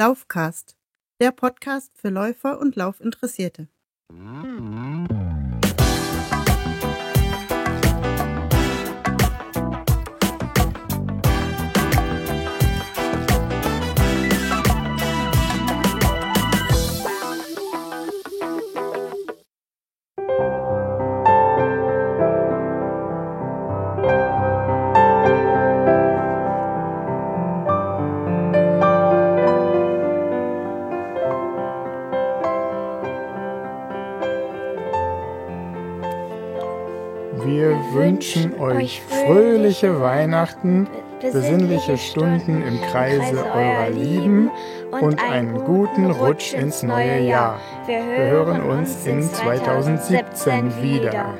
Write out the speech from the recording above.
Laufcast, der Podcast für Läufer und Laufinteressierte. Wir wünschen euch fröhliche Weihnachten, besinnliche Stunden im Kreise eurer Lieben und einen guten Rutsch ins neue Jahr. Wir hören uns in 2017 wieder.